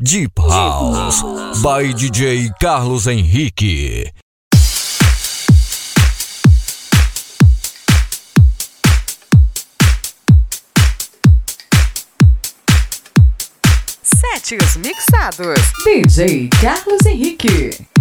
Deep House by DJ Carlos Henrique. Setes mixados. DJ Carlos Henrique.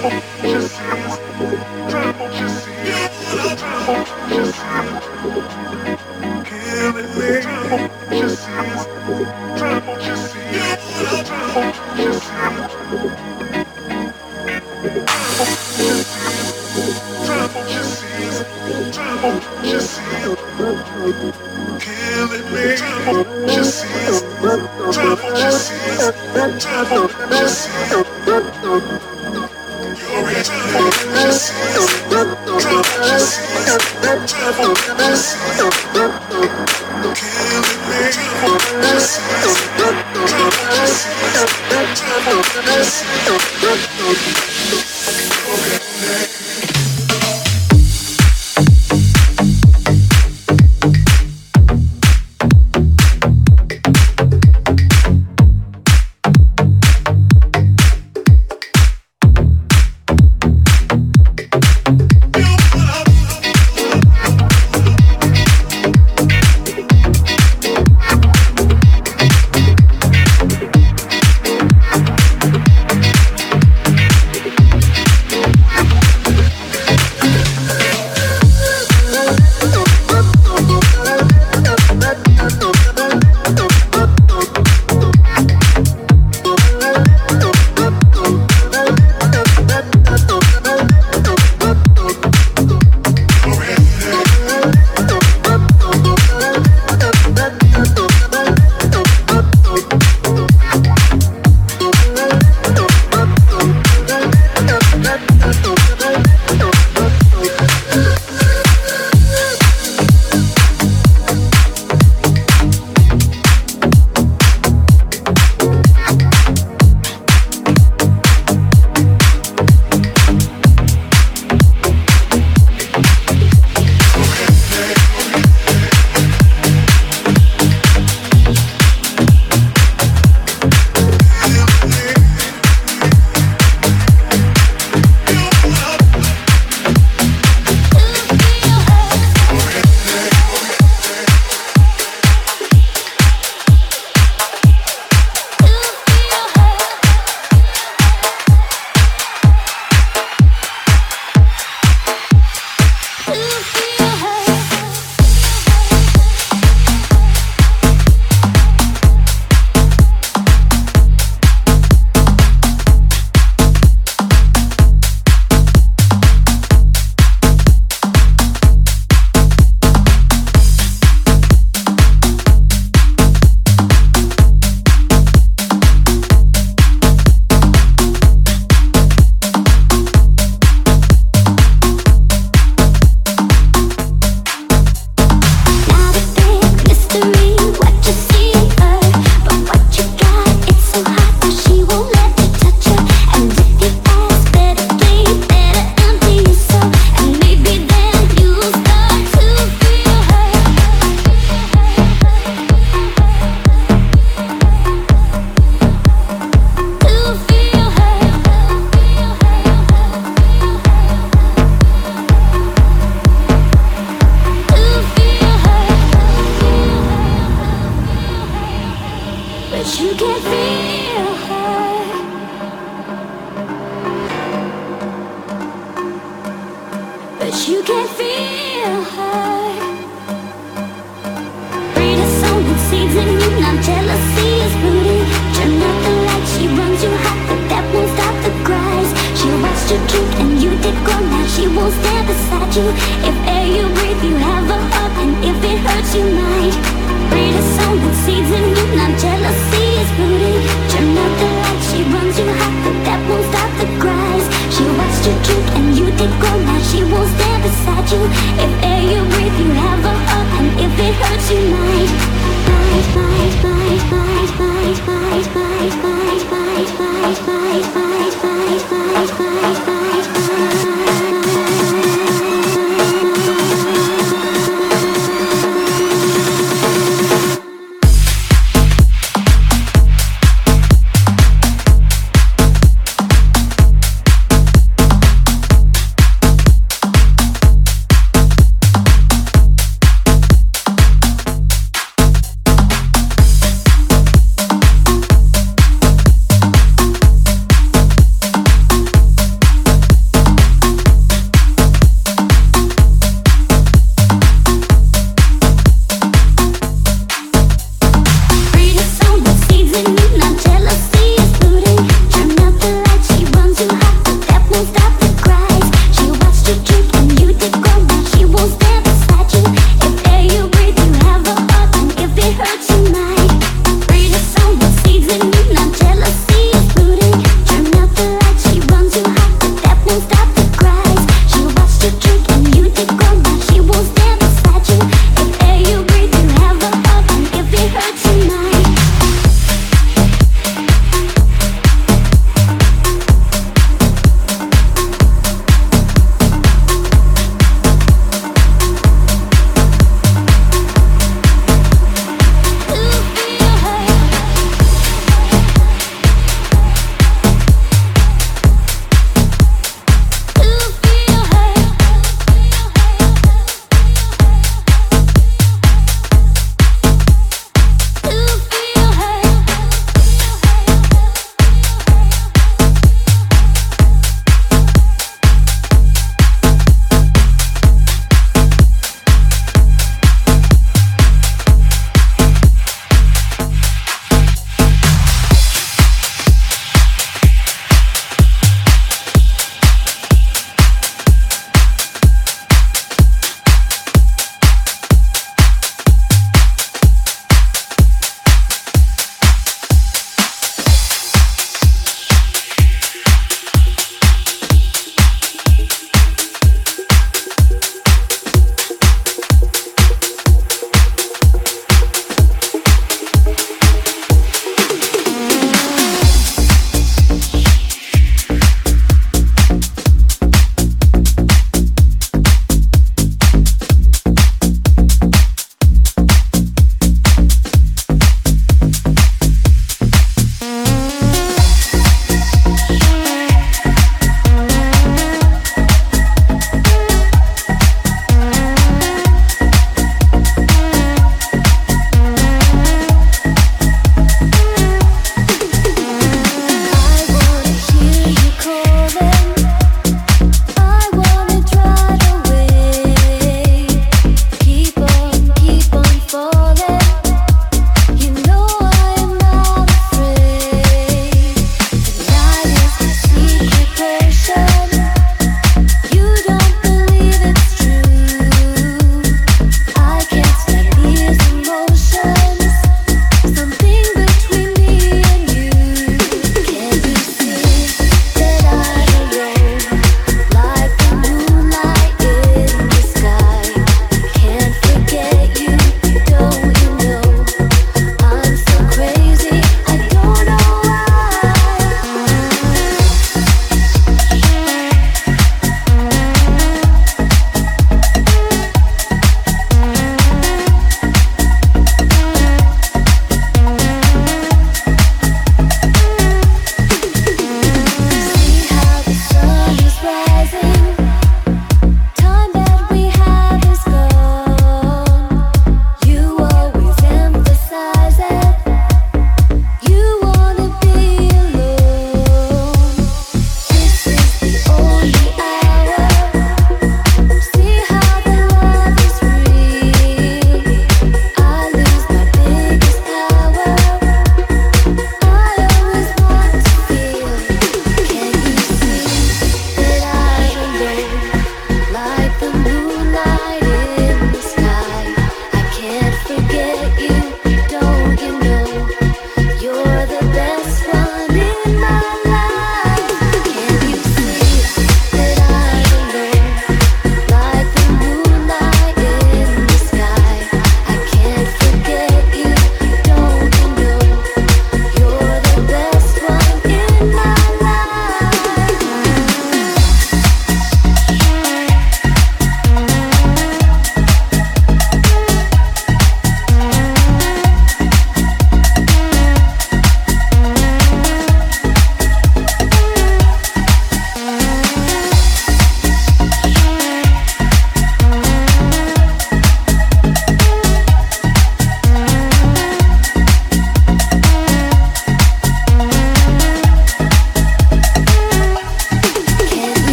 Oh, Just.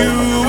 you.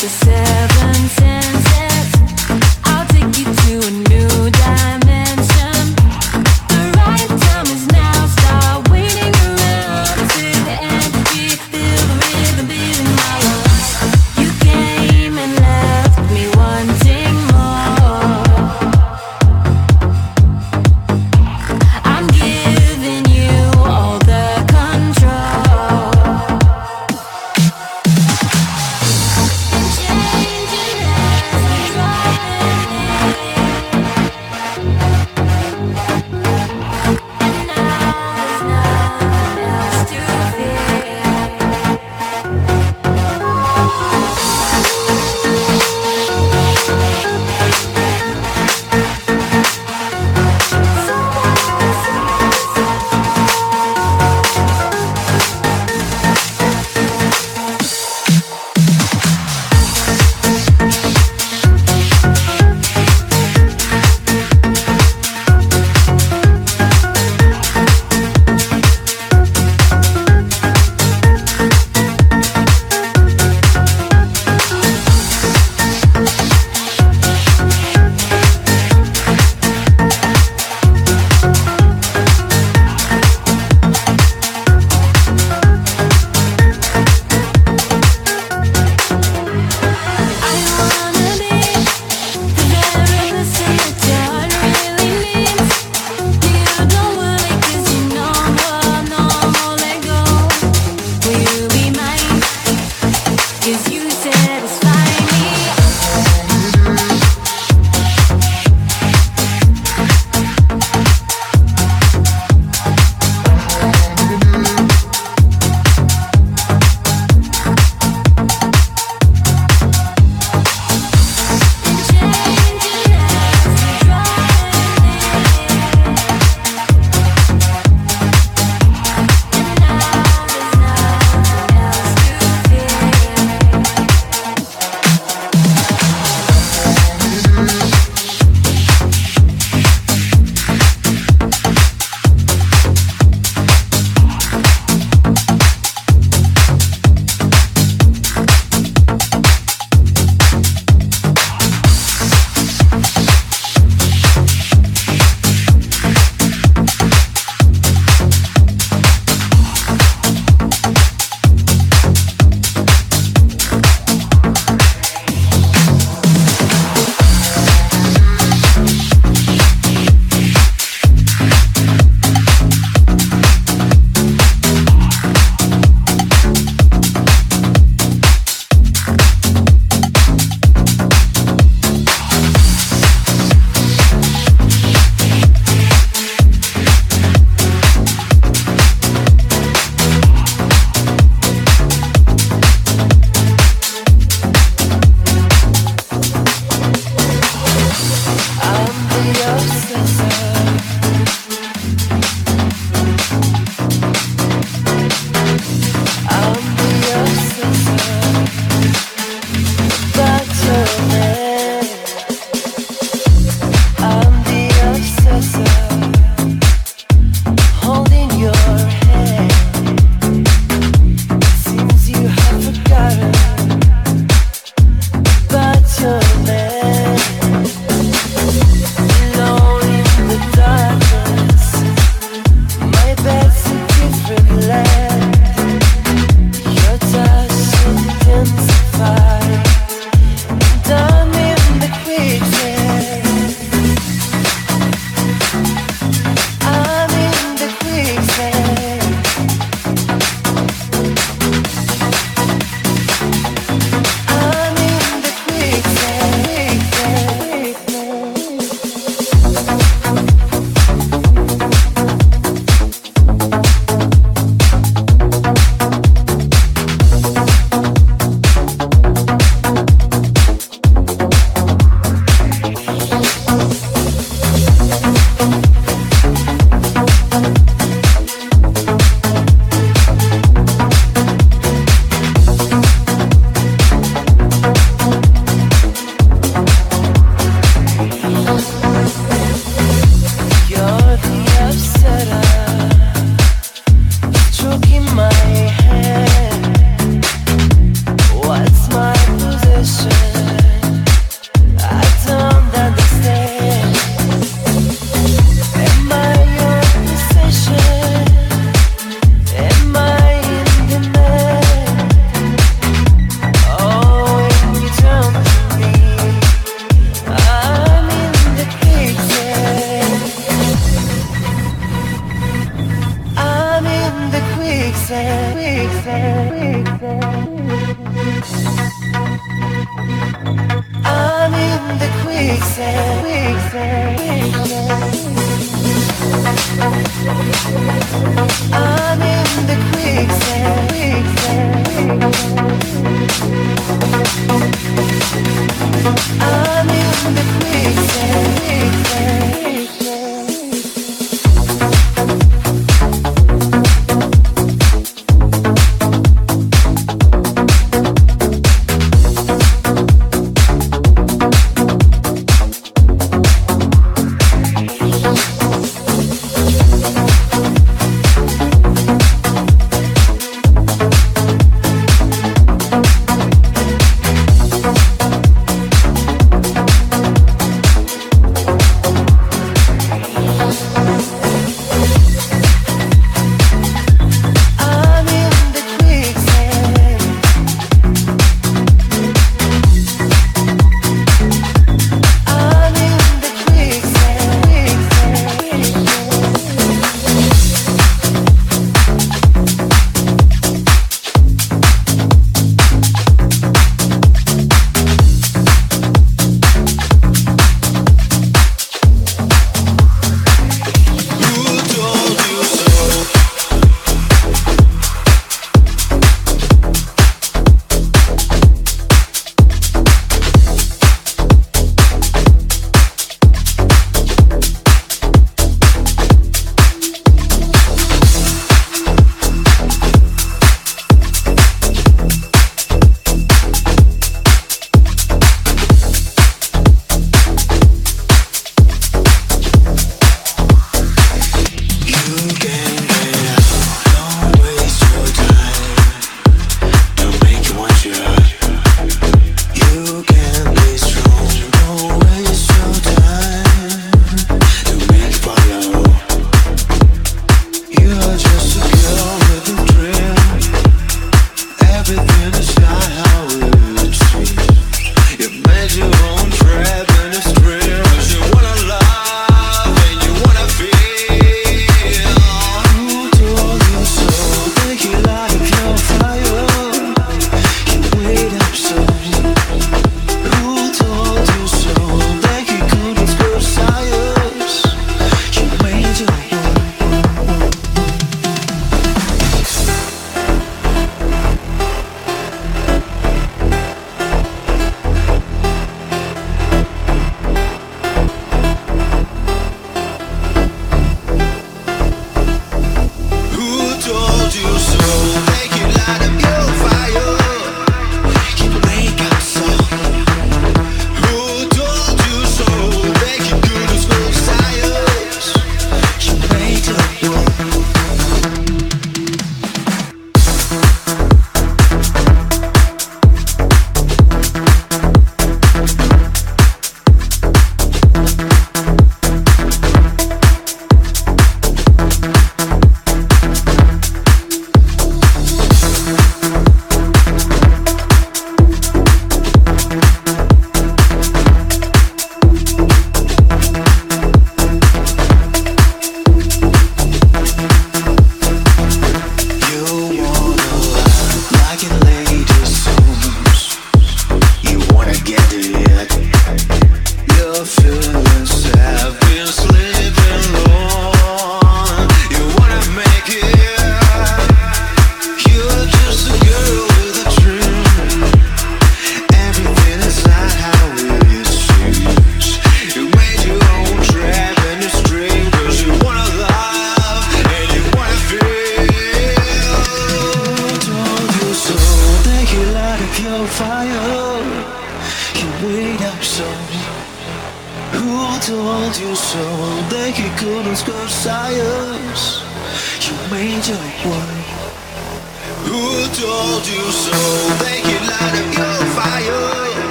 to say